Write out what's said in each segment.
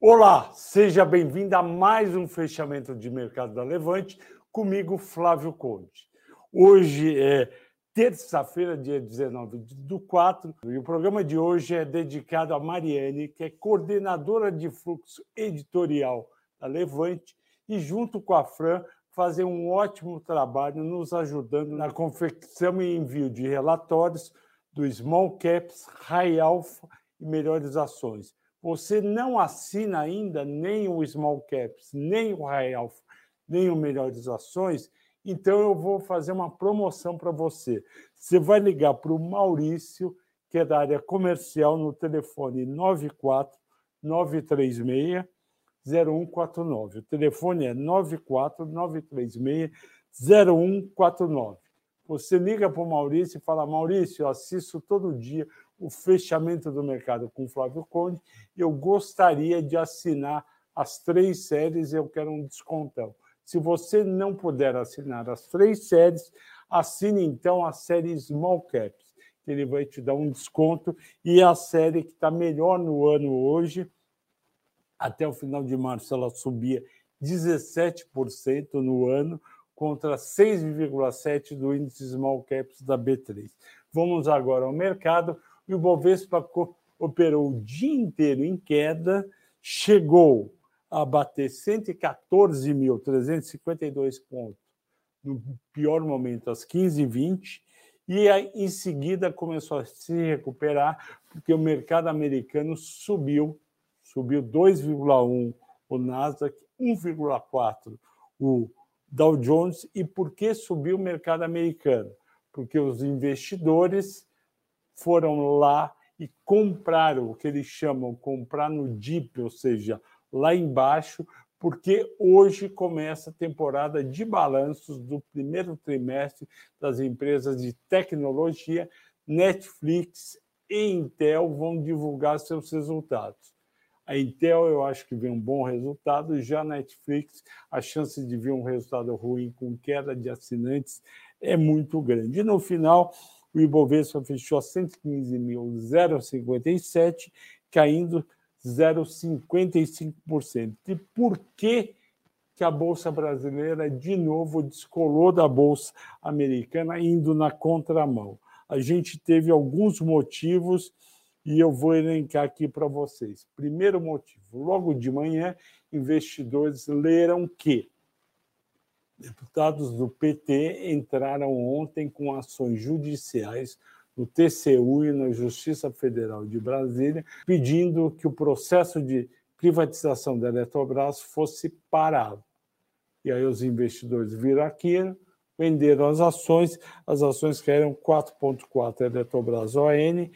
Olá, seja bem-vindo a mais um fechamento de mercado da Levante, comigo, Flávio Conde. Hoje é terça-feira, dia 19 do 4, e o programa de hoje é dedicado a Mariane, que é coordenadora de fluxo editorial da Levante, e junto com a Fran, fazer um ótimo trabalho nos ajudando na confecção e envio de relatórios do Small Caps, High Alpha e Melhores Ações. Você não assina ainda nem o Small Caps, nem o High Alpha, nem o Melhores Ações, então eu vou fazer uma promoção para você. Você vai ligar para o Maurício, que é da área comercial, no telefone 94 936 0149. O telefone é 94 936 0149. Você liga para o Maurício e fala: Maurício, eu assisto todo dia o fechamento do mercado com Flávio Conde. Eu gostaria de assinar as três séries, eu quero um descontão. Se você não puder assinar as três séries, assine então a série Small Caps, que ele vai te dar um desconto. E a série que está melhor no ano hoje, até o final de março, ela subia 17% no ano, contra 6,7% do índice Small Caps da B3. Vamos agora ao mercado. O Ibovespa operou o dia inteiro em queda, chegou a bater 114.352 pontos no pior momento, às 15h20, e aí, em seguida começou a se recuperar, porque o mercado americano subiu, subiu 2,1 o Nasdaq, 1,4 o Dow Jones. E por que subiu o mercado americano? Porque os investidores foram lá e compraram o que eles chamam comprar no DIP, ou seja, lá embaixo, porque hoje começa a temporada de balanços do primeiro trimestre das empresas de tecnologia. Netflix e Intel vão divulgar seus resultados. A Intel, eu acho que vem um bom resultado, já a Netflix, a chance de vir um resultado ruim com queda de assinantes é muito grande. E no final, o Ibovespa fechou a 115.057, caindo 0,55%. E por que, que a Bolsa Brasileira, de novo, descolou da Bolsa Americana, indo na contramão? A gente teve alguns motivos e eu vou elencar aqui para vocês. Primeiro motivo: logo de manhã, investidores leram que deputados do PT entraram ontem com ações judiciais no TCU e na Justiça Federal de Brasília, pedindo que o processo de privatização da Eletrobras fosse parado. E aí os investidores viram aquilo, venderam as ações, as ações caíram 4,4 Eletrobras ON,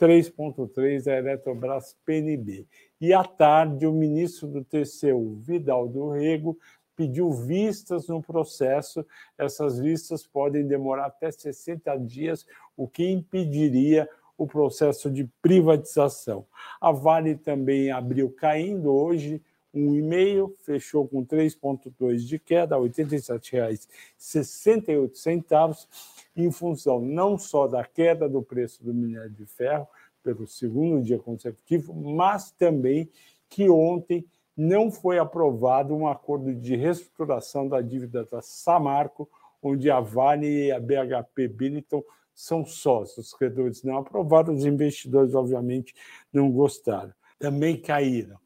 3,3 a Eletrobras PNB. E à tarde, o ministro do TCU, Vidal do Rego, pediu vistas no processo. Essas vistas podem demorar até 60 dias, o que impediria o processo de privatização. A Vale também abriu caindo hoje, 1,5, fechou com 3,2 de queda, R$ 87,68 em função não só da queda do preço do minério de ferro pelo segundo dia consecutivo, mas também que ontem não foi aprovado um acordo de reestruturação da dívida da Samarco, onde a Vale e a BHP Billiton são sócios. Os credores não aprovaram, os investidores, obviamente, não gostaram. Também caíram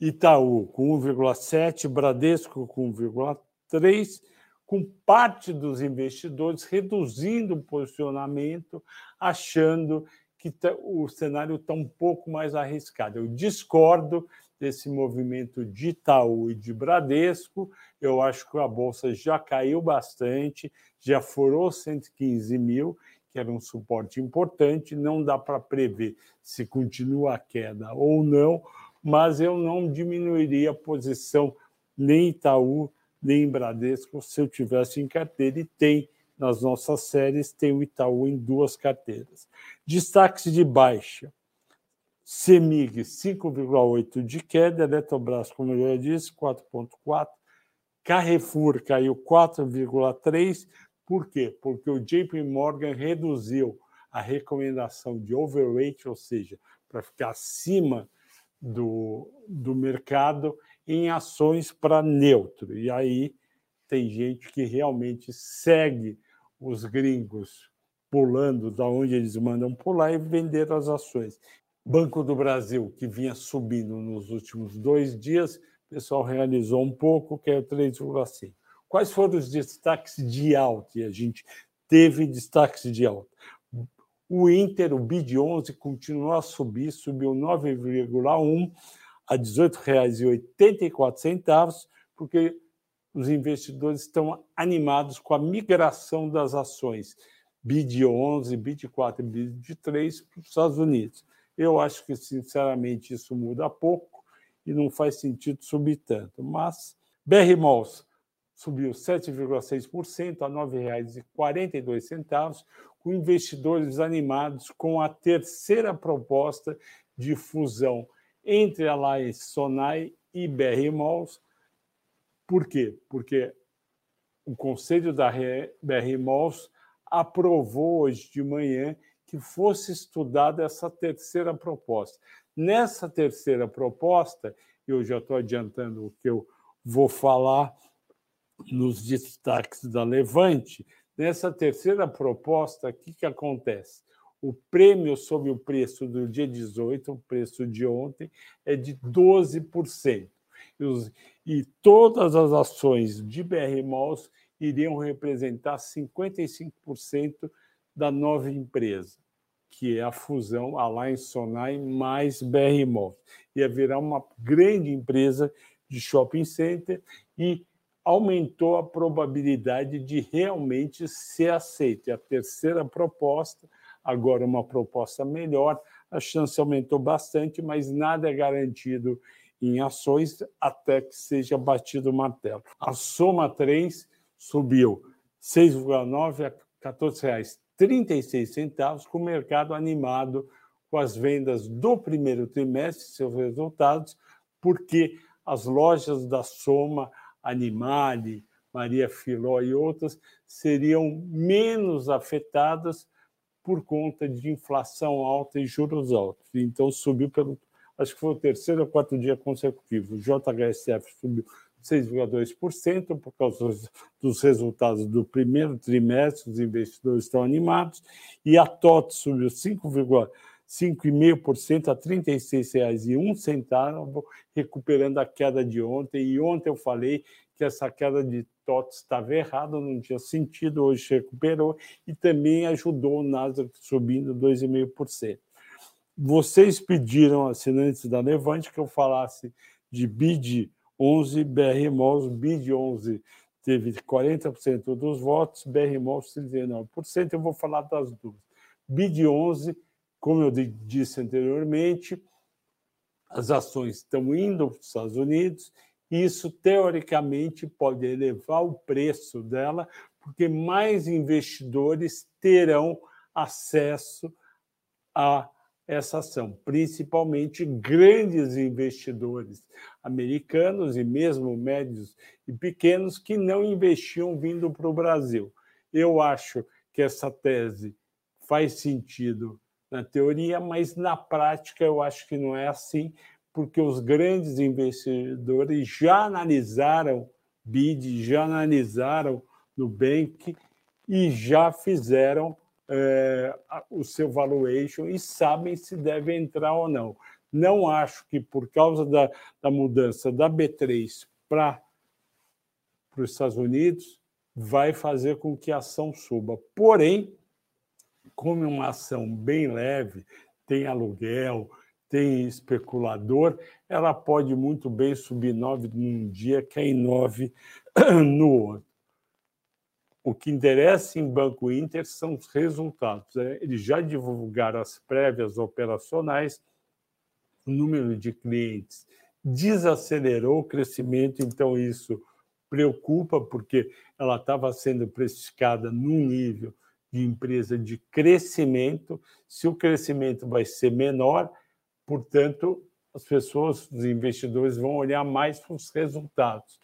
Itaú com 1,7, Bradesco com 1,3, com parte dos investidores reduzindo o posicionamento, achando que tá, o cenário está um pouco mais arriscado. Eu discordo desse movimento de Itaú e de Bradesco. Eu acho que a bolsa já caiu bastante, já furou 115 mil, que era um suporte importante. Não dá para prever se continua a queda ou não, mas eu não diminuiria a posição nem Itaú nem Bradesco se eu tivesse em carteira, e tem nas nossas séries, tem o Itaú em duas carteiras. Destaques de baixa. CEMIG, 5,8 de queda, Eletrobras, como eu já disse, 4,4. Carrefour caiu 4,3. Por quê? Porque o JP Morgan reduziu a recomendação de overweight, ou seja, para ficar acima do, do mercado em ações para neutro. E aí tem gente que realmente segue os gringos pulando da onde eles mandam pular e vender as ações. Banco do Brasil, que vinha subindo nos últimos dois dias, o pessoal realizou um pouco, que é o 3,5. Quais foram os destaques de alta? E a gente teve destaques de alta. O Inter, o BID 11, continuou a subir, subiu 9,1 a R$ 18,84, porque os investidores estão animados com a migração das ações BID 11, BID 4 e BID 3 para os Estados Unidos. Eu acho que, sinceramente, isso muda pouco e não faz sentido subir tanto. Mas BR Malls subiu 7,6% a R$ 9,42, com investidores animados com a terceira proposta de fusão entre a Alliance Sonai e BR Malls. Por quê? Porque o conselho da BR Malls aprovou hoje de manhã que fosse estudada essa terceira proposta. Nessa terceira proposta, eu já estou adiantando o que eu vou falar nos destaques da Levante, nessa terceira proposta, o que, que acontece? O prêmio sobre o preço do dia 18, o preço de ontem, é de 12%. E, os, e todas as ações de BR Malls iriam representar 55% da nova empresa, que é a fusão Alliance Sonai mais BR Malls. Ia virar uma grande empresa de shopping center e aumentou a probabilidade de realmente ser aceita. E a terceira proposta, agora uma proposta melhor, a chance aumentou bastante, mas nada é garantido em ações até que seja batido o martelo. A soma 3 subiu 6,9 a R$ 14,36, com o mercado animado com as vendas do primeiro trimestre, seus resultados, porque as lojas da Soma Animale, Maria Filó e outras seriam menos afetadas por conta de inflação alta e juros altos. Então, subiu pelo. Acho que foi o terceiro ou quarto dia consecutivo. O JHSF subiu 6,2% por causa dos resultados do primeiro trimestre, os investidores estão animados, e a TOT subiu 5,5%. 5,5% a R$ 36,01, recuperando a queda de ontem. E ontem eu falei que essa queda de TOTS estava errada, não tinha sentido, hoje recuperou e também ajudou o Nasdaq subindo 2,5%. Vocês pediram, assinantes da Levante, que eu falasse de BID 11, BR Malls, BID 11 teve 40% dos votos, BR Malls 39%. Eu vou falar das duas. BID 11 como eu disse anteriormente, as ações estão indo para os Estados Unidos e isso, teoricamente, pode elevar o preço dela, porque mais investidores terão acesso a essa ação, principalmente grandes investidores americanos e mesmo médios e pequenos que não investiam vindo para o Brasil. Eu acho que essa tese faz sentido na teoria, mas na prática eu acho que não é assim, porque os grandes investidores já analisaram BID, já analisaram Nubank e já fizeram é, o seu valuation e sabem se deve entrar ou não. Não acho que por causa da, da mudança da B3 para os Estados Unidos vai fazer com que a ação suba. Porém, como é uma ação bem leve, tem aluguel, tem especulador, ela pode muito bem subir 9 num dia, cair 9 no outro. O que interessa em Banco Inter são os resultados. Né? Eles já divulgaram as prévias operacionais, o número de clientes desacelerou o crescimento, então isso preocupa, porque ela estava sendo precificada num nível de empresa de crescimento. Se o crescimento vai ser menor, portanto, as pessoas, os investidores vão olhar mais para os resultados.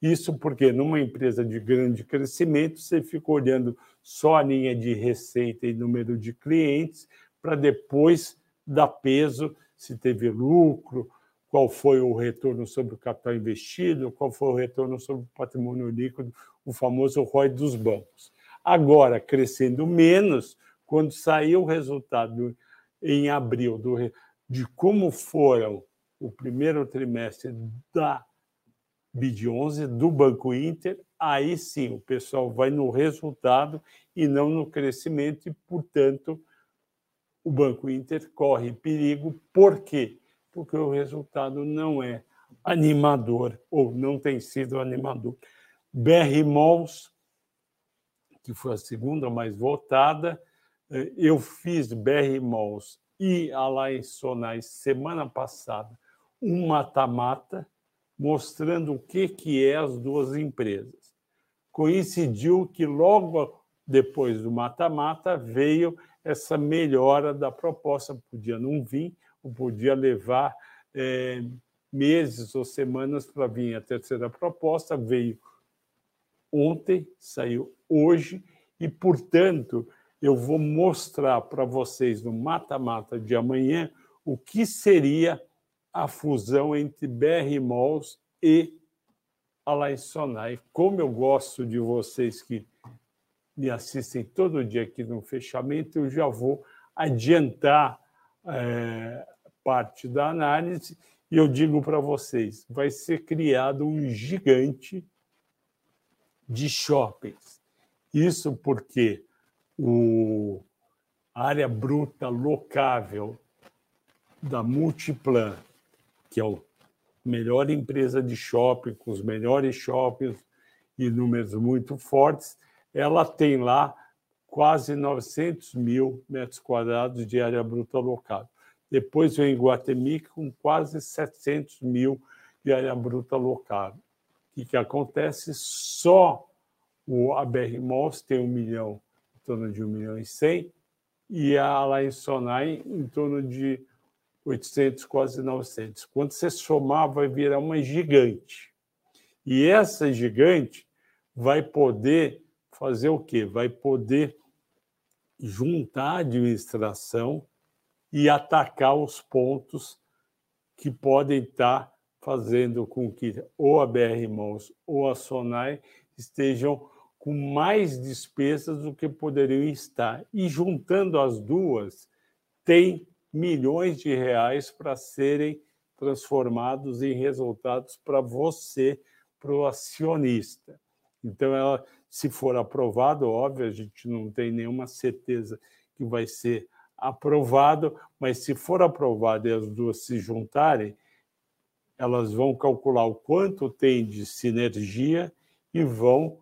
Isso porque numa empresa de grande crescimento, você fica olhando só a linha de receita e número de clientes para depois dar peso se teve lucro, qual foi o retorno sobre o capital investido, qual foi o retorno sobre o patrimônio líquido, o famoso ROI dos bancos. Agora, crescendo menos, quando saiu o resultado em abril do, de como foram o primeiro trimestre da BID11, do Banco Inter, aí sim o pessoal vai no resultado e não no crescimento, e, portanto, o Banco Inter corre perigo. Por quê? Porque o resultado não é animador, ou não tem sido animador. BR Malls, que foi a segunda mais votada, eh, eu fiz BR Malls e Alliance Sonais semana passada um mata-mata mostrando o que, que é as duas empresas. Coincidiu que logo depois do mata-mata veio essa melhora da proposta. Podia não vir, ou podia levar é, meses ou semanas para vir a terceira proposta. Veio ontem, saiu hoje, e, portanto, eu vou mostrar para vocês no mata-mata de amanhã o que seria a fusão entre BR Malls e Alliance Sonai. Como eu gosto de vocês que me assistem todo dia aqui no fechamento, eu já vou adiantar é, parte da análise e eu digo para vocês: vai ser criado um gigante de shoppings. Isso porque o, a área bruta locável da Multiplan, que é a melhor empresa de shopping, com os melhores shoppings e números muito fortes, ela tem lá quase 900 mil metros quadrados de área bruta locável. Depois vem Guatemi com quase 700 mil de área bruta locável. O que, acontece? Só o ABR Malls tem um milhão torno de 1 milhão e 100, e a lá em Sonai em torno de 800, quase 900. Quando você somar, vai virar uma gigante. E essa gigante vai poder fazer o quê? Vai poder juntar a administração e atacar os pontos que podem estar fazendo com que ou a BR Mãos ou a Sonai estejam com mais despesas do que poderiam estar. E juntando as duas, tem milhões de reais para serem transformados em resultados para você, para o acionista. Então, ela, se for aprovado, óbvio, a gente não tem nenhuma certeza que vai ser aprovado, mas se for aprovado e as duas se juntarem, elas vão calcular o quanto tem de sinergia e vão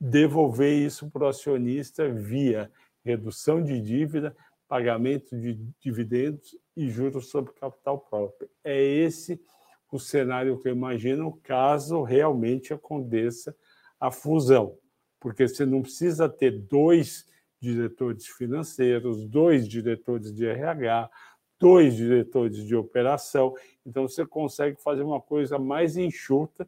devolver isso para o acionista via redução de dívida, pagamento de dividendos e juros sobre capital próprio. É esse o cenário que eu imagino caso realmente aconteça a fusão, porque você não precisa ter dois diretores financeiros, dois diretores de RH, dois diretores de operação, então você consegue fazer uma coisa mais enxuta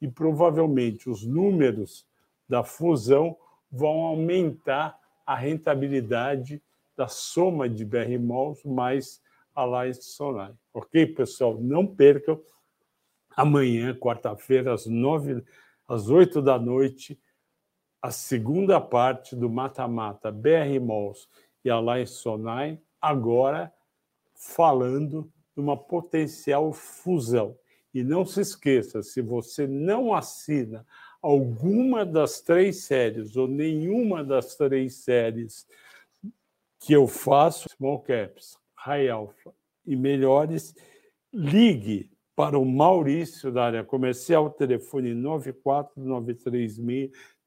e provavelmente os números da fusão vão aumentar a rentabilidade da soma de BR Malls mais Alliance Solar. Ok, pessoal? Não percam amanhã, quarta-feira, às nove, às oito da noite, a segunda parte do mata-mata BR Malls e Alliance Sonai, agora falando de uma potencial fusão. E não se esqueça, se você não assina alguma das três séries ou nenhuma das três séries que eu faço, small caps, high alpha e melhores, ligue para o Maurício da área comercial, telefone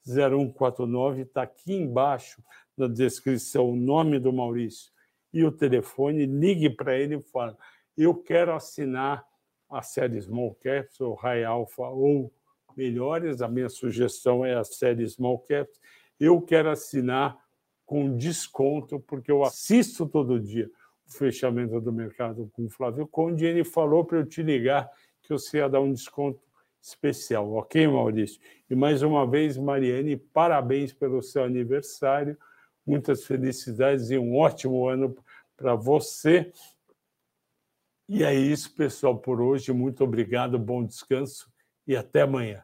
949360149, está aqui embaixo na descrição o nome do Maurício e o telefone, ligue para ele e fala, eu quero assinar a série Small Caps ou High Alpha ou melhores. A minha sugestão é a série Small Caps. Eu quero assinar com desconto, porque eu assisto todo dia o fechamento do mercado com o Flávio Conde e ele falou para eu te ligar que você ia dar um desconto especial, ok, Maurício? E mais uma vez, Mariane, parabéns pelo seu aniversário, muitas felicidades e um ótimo ano para você E é isso, pessoal, por hoje. Muito obrigado, bom descanso e até amanhã.